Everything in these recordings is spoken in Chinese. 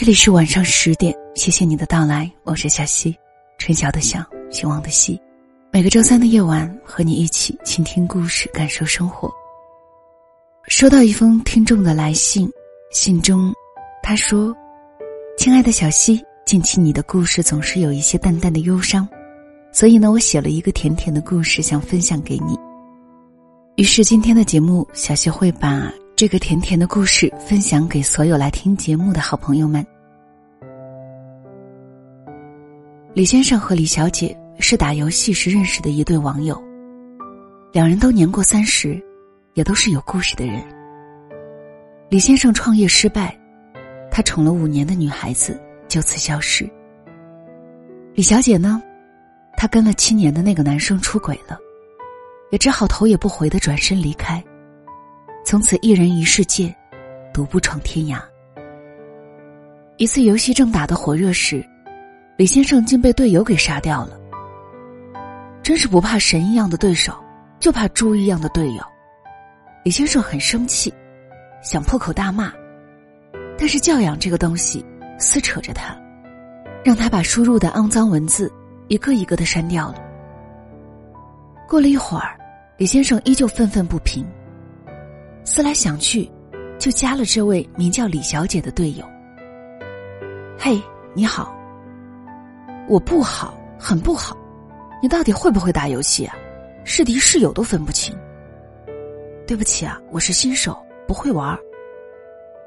这里是晚上十点，谢谢你的到来，我是小溪，春晓的晓，希望的希。每个周三的夜晚，和你一起倾听故事，感受生活。收到一封听众的来信，信中他说：“亲爱的小溪，近期你的故事总是有一些淡淡的忧伤，所以呢，我写了一个甜甜的故事想分享给你。于是今天的节目，小溪会把。”这个甜甜的故事分享给所有来听节目的好朋友们。李先生和李小姐是打游戏时认识的一对网友，两人都年过三十，也都是有故事的人。李先生创业失败，他宠了五年的女孩子就此消失。李小姐呢，她跟了七年的那个男生出轨了，也只好头也不回的转身离开。从此一人一世界，独步闯天涯。一次游戏正打得火热时，李先生竟被队友给杀掉了。真是不怕神一样的对手，就怕猪一样的队友。李先生很生气，想破口大骂，但是教养这个东西撕扯着他，让他把输入的肮脏文字一个一个的删掉了。过了一会儿，李先生依旧愤愤不平。思来想去，就加了这位名叫李小姐的队友。嘿，你好。我不好，很不好。你到底会不会打游戏啊？是敌是友都分不清。对不起啊，我是新手，不会玩。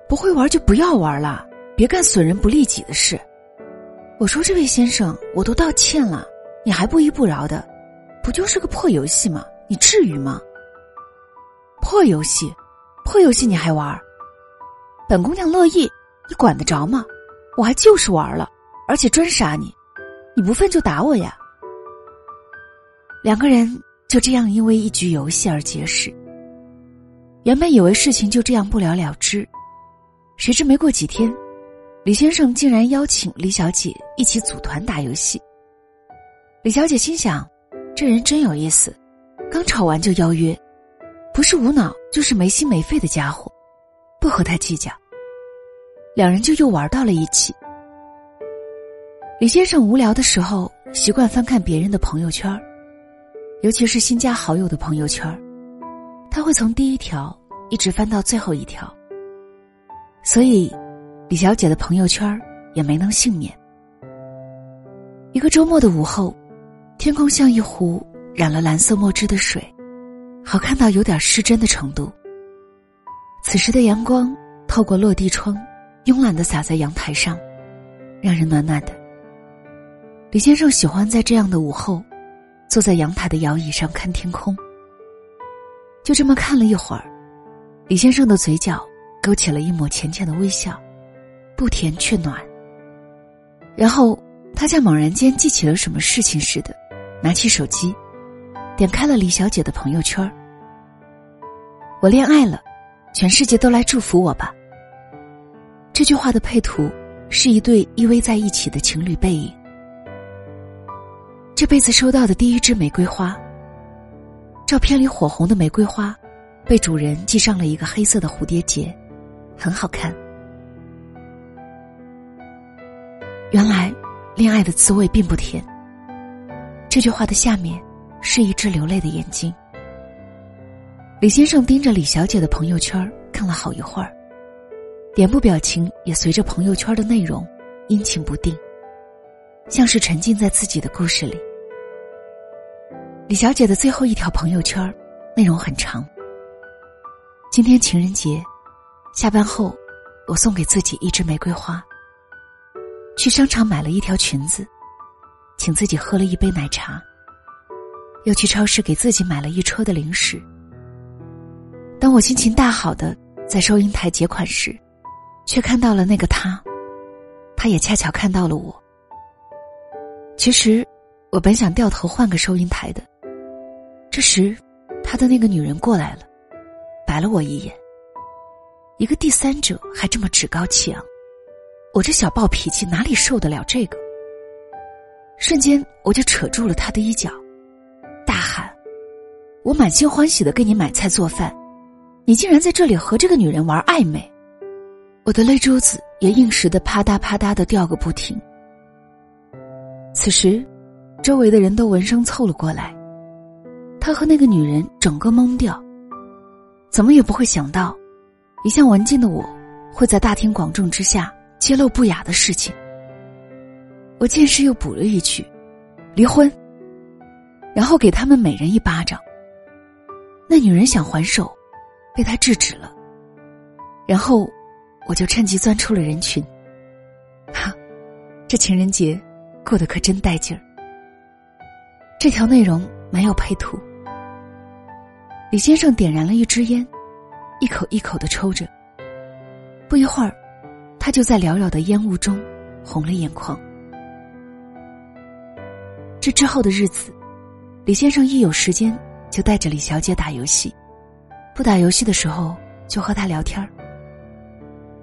不会玩就不要玩了，别干损人不利己的事。我说这位先生，我都道歉了，你还不依不饶的，不就是个破游戏吗？你至于吗？破游戏。破游戏你还玩？本姑娘乐意，你管得着吗？我还就是玩了，而且专杀你，你不忿就打我呀！两个人就这样因为一局游戏而结识。原本以为事情就这样不了了之，谁知没过几天，李先生竟然邀请李小姐一起组团打游戏。李小姐心想，这人真有意思，刚吵完就邀约。不是无脑，就是没心没肺的家伙，不和他计较。两人就又玩到了一起。李先生无聊的时候，习惯翻看别人的朋友圈尤其是新加好友的朋友圈他会从第一条一直翻到最后一条。所以，李小姐的朋友圈也没能幸免。一个周末的午后，天空像一湖染了蓝色墨汁的水。好看到有点失真的程度。此时的阳光透过落地窗，慵懒的洒在阳台上，让人暖暖的。李先生喜欢在这样的午后，坐在阳台的摇椅上看天空。就这么看了一会儿，李先生的嘴角勾起了一抹浅浅的微笑，不甜却暖。然后他像猛然间记起了什么事情似的，拿起手机。点开了李小姐的朋友圈我恋爱了，全世界都来祝福我吧。这句话的配图是一对依偎在一起的情侣背影。这辈子收到的第一支玫瑰花，照片里火红的玫瑰花，被主人系上了一个黑色的蝴蝶结，很好看。原来，恋爱的滋味并不甜。这句话的下面。是一只流泪的眼睛。李先生盯着李小姐的朋友圈看了好一会儿，脸部表情也随着朋友圈的内容阴晴不定，像是沉浸在自己的故事里。李小姐的最后一条朋友圈内容很长。今天情人节，下班后我送给自己一支玫瑰花。去商场买了一条裙子，请自己喝了一杯奶茶。又去超市给自己买了一车的零食。当我心情大好的在收银台结款时，却看到了那个他，他也恰巧看到了我。其实，我本想掉头换个收银台的。这时，他的那个女人过来了，白了我一眼。一个第三者还这么趾高气昂，我这小暴脾气哪里受得了这个？瞬间，我就扯住了他的衣角。我满心欢喜的给你买菜做饭，你竟然在这里和这个女人玩暧昧，我的泪珠子也应时的啪嗒啪嗒的掉个不停。此时，周围的人都闻声凑了过来。他和那个女人整个懵掉，怎么也不会想到，一向文静的我，会在大庭广众之下揭露不雅的事情。我见势又补了一句：“离婚。”然后给他们每人一巴掌。那女人想还手，被他制止了。然后，我就趁机钻出了人群。哈，这情人节过得可真带劲儿。这条内容没有配图。李先生点燃了一支烟，一口一口的抽着。不一会儿，他就在缭绕的烟雾中红了眼眶。这之后的日子。李先生一有时间就带着李小姐打游戏，不打游戏的时候就和她聊天儿。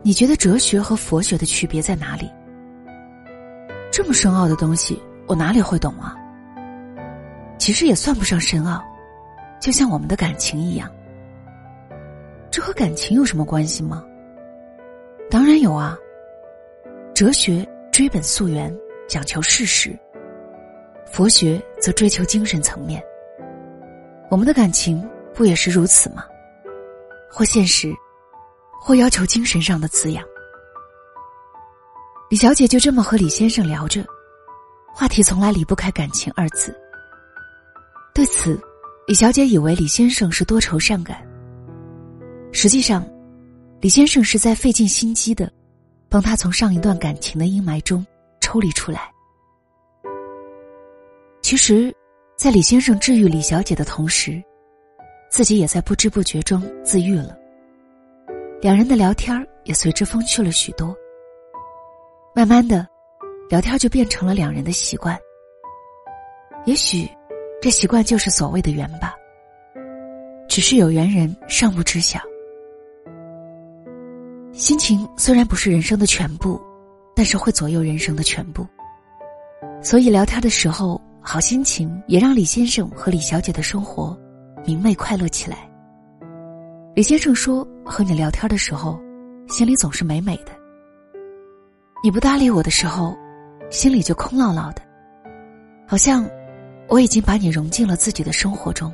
你觉得哲学和佛学的区别在哪里？这么深奥的东西，我哪里会懂啊？其实也算不上深奥，就像我们的感情一样。这和感情有什么关系吗？当然有啊。哲学追本溯源，讲求事实。佛学则追求精神层面，我们的感情不也是如此吗？或现实，或要求精神上的滋养。李小姐就这么和李先生聊着，话题从来离不开感情二字。对此，李小姐以为李先生是多愁善感，实际上，李先生是在费尽心机的，帮他从上一段感情的阴霾中抽离出来。其实，在李先生治愈李小姐的同时，自己也在不知不觉中自愈了。两人的聊天也随之风趣了许多。慢慢的，聊天就变成了两人的习惯。也许，这习惯就是所谓的缘吧。只是有缘人尚不知晓。心情虽然不是人生的全部，但是会左右人生的全部。所以聊天的时候。好心情也让李先生和李小姐的生活明媚快乐起来。李先生说：“和你聊天的时候，心里总是美美的。你不搭理我的时候，心里就空落落的，好像我已经把你融进了自己的生活中。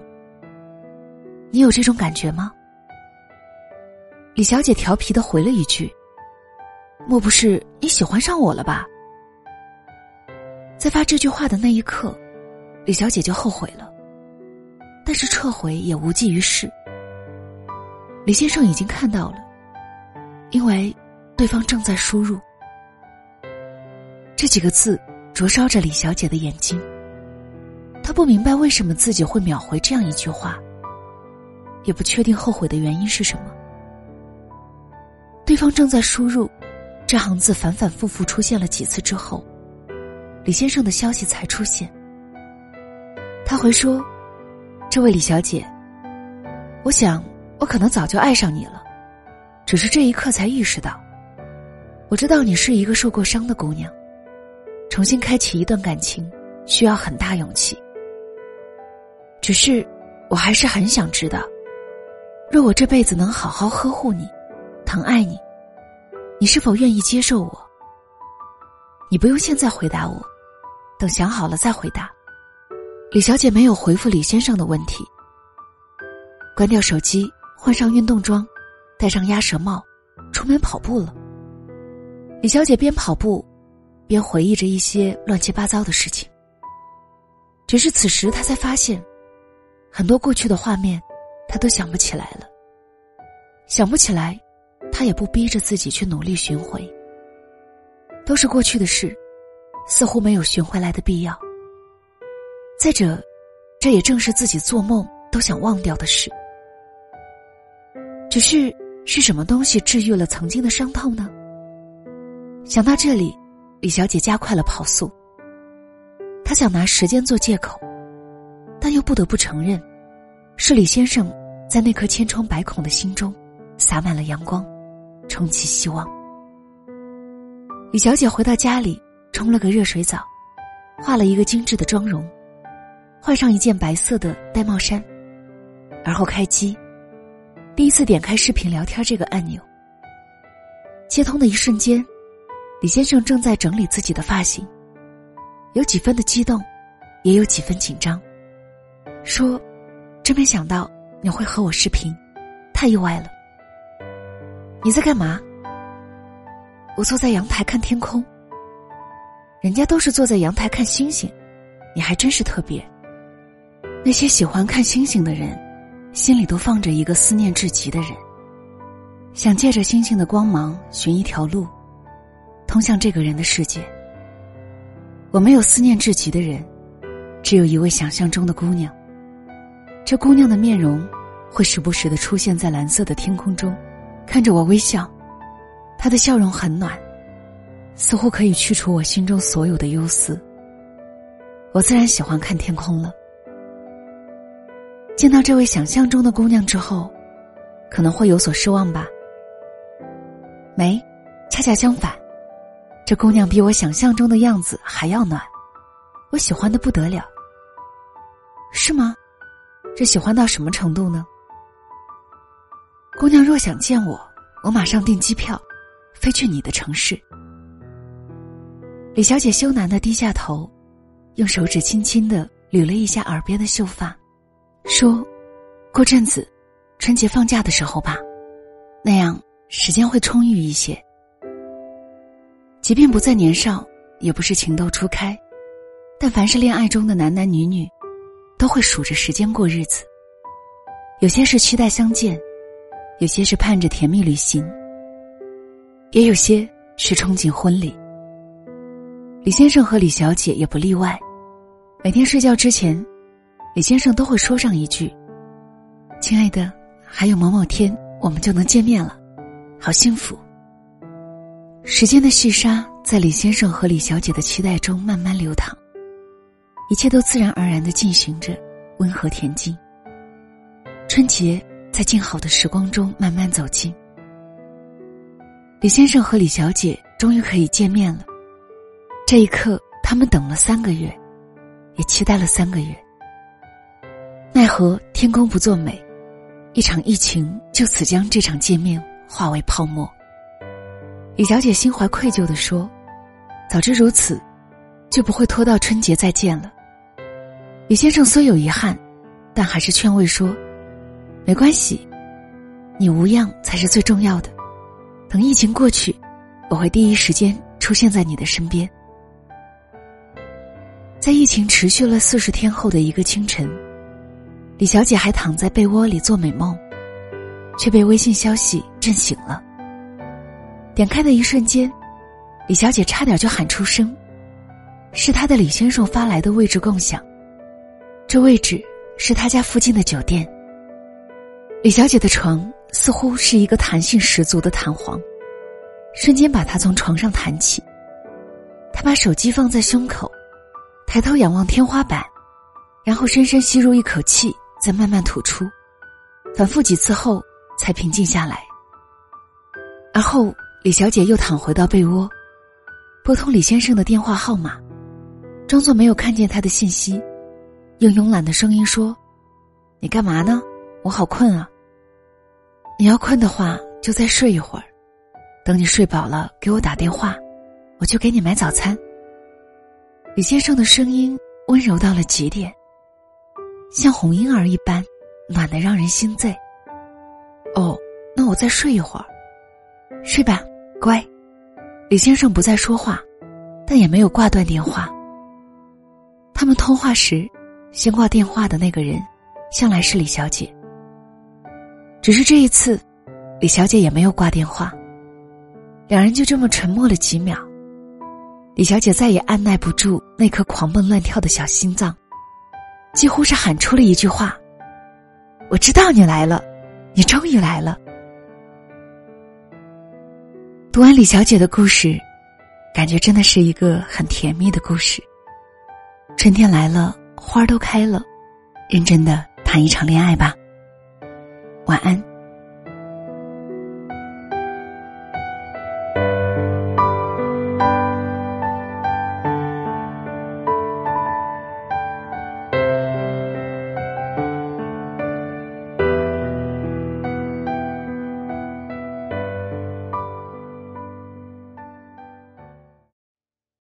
你有这种感觉吗？”李小姐调皮的回了一句：“莫不是你喜欢上我了吧？”在发这句话的那一刻，李小姐就后悔了，但是撤回也无济于事。李先生已经看到了，因为对方正在输入这几个字，灼烧着李小姐的眼睛。她不明白为什么自己会秒回这样一句话，也不确定后悔的原因是什么。对方正在输入这行字，反反复复出现了几次之后。李先生的消息才出现。他回说：“这位李小姐，我想我可能早就爱上你了，只是这一刻才意识到。我知道你是一个受过伤的姑娘，重新开启一段感情需要很大勇气。只是我还是很想知道，若我这辈子能好好呵护你，疼爱你，你是否愿意接受我？你不用现在回答我。”等想好了再回答。李小姐没有回复李先生的问题。关掉手机，换上运动装，戴上鸭舌帽，出门跑步了。李小姐边跑步，边回忆着一些乱七八糟的事情。只是此时她才发现，很多过去的画面，她都想不起来了。想不起来，她也不逼着自己去努力寻回。都是过去的事。似乎没有寻回来的必要。再者，这也正是自己做梦都想忘掉的事。只是是什么东西治愈了曾经的伤痛呢？想到这里，李小姐加快了跑速。她想拿时间做借口，但又不得不承认，是李先生在那颗千疮百孔的心中洒满了阳光，重启希望。李小姐回到家里。冲了个热水澡，化了一个精致的妆容，换上一件白色的戴帽衫，而后开机，第一次点开视频聊天这个按钮。接通的一瞬间，李先生正在整理自己的发型，有几分的激动，也有几分紧张，说：“真没想到你会和我视频，太意外了。”你在干嘛？我坐在阳台看天空。人家都是坐在阳台看星星，你还真是特别。那些喜欢看星星的人，心里都放着一个思念至极的人，想借着星星的光芒寻一条路。通向这个人的世界。我没有思念至极的人，只有一位想象中的姑娘。这姑娘的面容会时不时的出现在蓝色的天空中，看着我微笑。她的笑容很暖，似乎可以去除我心中所有的忧思。我自然喜欢看天空了。见到这位想象中的姑娘之后，可能会有所失望吧？没，恰恰相反。这姑娘比我想象中的样子还要暖，我喜欢的不得了。是吗？这喜欢到什么程度呢？姑娘若想见我，我马上订机票，飞去你的城市。李小姐羞赧的低下头，用手指轻轻的捋了一下耳边的秀发，说：“过阵子，春节放假的时候吧，那样时间会充裕一些。”即便不再年少，也不是情窦初开，但凡是恋爱中的男男女女，都会数着时间过日子。有些是期待相见，有些是盼着甜蜜旅行，也有些是憧憬婚礼。李先生和李小姐也不例外。每天睡觉之前，李先生都会说上一句：“亲爱的，还有某某天我们就能见面了，好幸福。”时间的细沙在李先生和李小姐的期待中慢慢流淌，一切都自然而然的进行着，温和恬静。春节在静好的时光中慢慢走近，李先生和李小姐终于可以见面了。这一刻，他们等了三个月，也期待了三个月。奈何天公不作美，一场疫情就此将这场见面化为泡沫。李小姐心怀愧疚的说：“早知如此，就不会拖到春节再见了。”李先生虽有遗憾，但还是劝慰说：“没关系，你无恙才是最重要的。等疫情过去，我会第一时间出现在你的身边。”在疫情持续了四十天后的一个清晨，李小姐还躺在被窝里做美梦，却被微信消息震醒了。点开的一瞬间，李小姐差点就喊出声。是她的李先生发来的位置共享，这位置是他家附近的酒店。李小姐的床似乎是一个弹性十足的弹簧，瞬间把她从床上弹起。她把手机放在胸口，抬头仰望天花板，然后深深吸入一口气，再慢慢吐出，反复几次后才平静下来。而后。李小姐又躺回到被窝，拨通李先生的电话号码，装作没有看见他的信息，用慵懒的声音说：“你干嘛呢？我好困啊。你要困的话，就再睡一会儿，等你睡饱了给我打电话，我就给你买早餐。”李先生的声音温柔到了极点，像哄婴儿一般，暖得让人心醉。哦，那我再睡一会儿，睡吧。乖，李先生不再说话，但也没有挂断电话。他们通话时，先挂电话的那个人，向来是李小姐。只是这一次，李小姐也没有挂电话。两人就这么沉默了几秒。李小姐再也按耐不住那颗狂蹦乱跳的小心脏，几乎是喊出了一句话：“我知道你来了，你终于来了。”读完李小姐的故事，感觉真的是一个很甜蜜的故事。春天来了，花儿都开了，认真的谈一场恋爱吧。晚安。